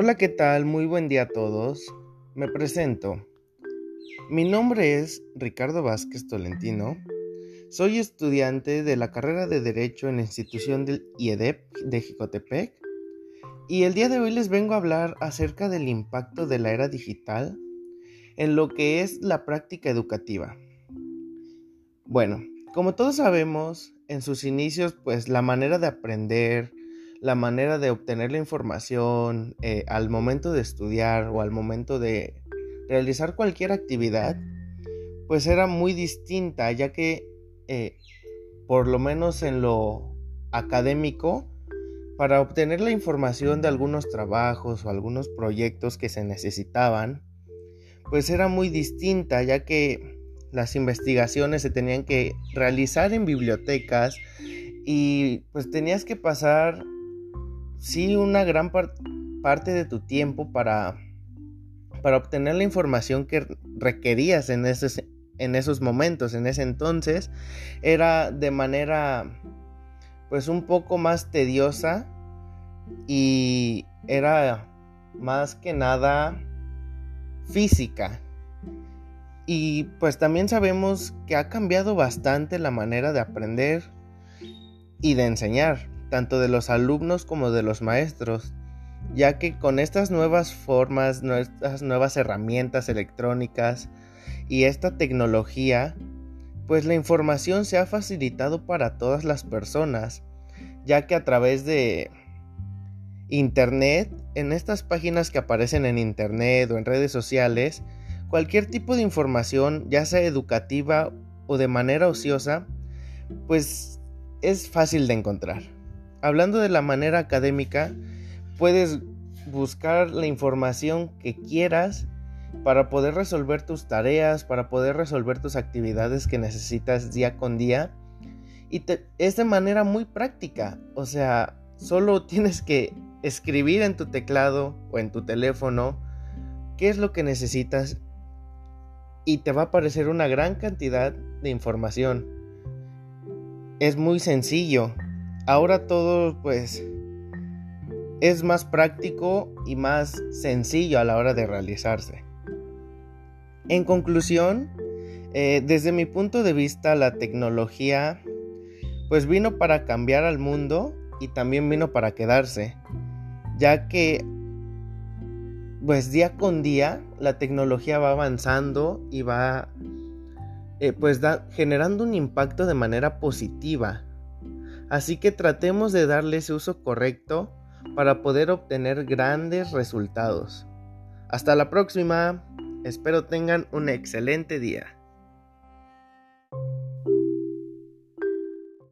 Hola, ¿qué tal? Muy buen día a todos. Me presento. Mi nombre es Ricardo Vázquez Tolentino. Soy estudiante de la carrera de Derecho en la institución del IEDEP de Jicotepec. Y el día de hoy les vengo a hablar acerca del impacto de la era digital en lo que es la práctica educativa. Bueno, como todos sabemos, en sus inicios, pues la manera de aprender, la manera de obtener la información eh, al momento de estudiar o al momento de realizar cualquier actividad, pues era muy distinta, ya que eh, por lo menos en lo académico, para obtener la información de algunos trabajos o algunos proyectos que se necesitaban, pues era muy distinta, ya que las investigaciones se tenían que realizar en bibliotecas y pues tenías que pasar sí una gran parte de tu tiempo para, para obtener la información que requerías en esos, en esos momentos, en ese entonces, era de manera pues un poco más tediosa y era más que nada física. Y pues también sabemos que ha cambiado bastante la manera de aprender y de enseñar tanto de los alumnos como de los maestros, ya que con estas nuevas formas, estas nuevas herramientas electrónicas y esta tecnología, pues la información se ha facilitado para todas las personas, ya que a través de Internet, en estas páginas que aparecen en Internet o en redes sociales, cualquier tipo de información, ya sea educativa o de manera ociosa, pues es fácil de encontrar. Hablando de la manera académica, puedes buscar la información que quieras para poder resolver tus tareas, para poder resolver tus actividades que necesitas día con día. Y es de manera muy práctica. O sea, solo tienes que escribir en tu teclado o en tu teléfono qué es lo que necesitas y te va a aparecer una gran cantidad de información. Es muy sencillo, ahora todo pues es más práctico y más sencillo a la hora de realizarse. En conclusión, eh, desde mi punto de vista la tecnología pues vino para cambiar al mundo y también vino para quedarse, ya que pues día con día la tecnología va avanzando y va eh, pues generando un impacto de manera positiva Así que tratemos de darle ese uso correcto para poder obtener grandes resultados. Hasta la próxima. Espero tengan un excelente día.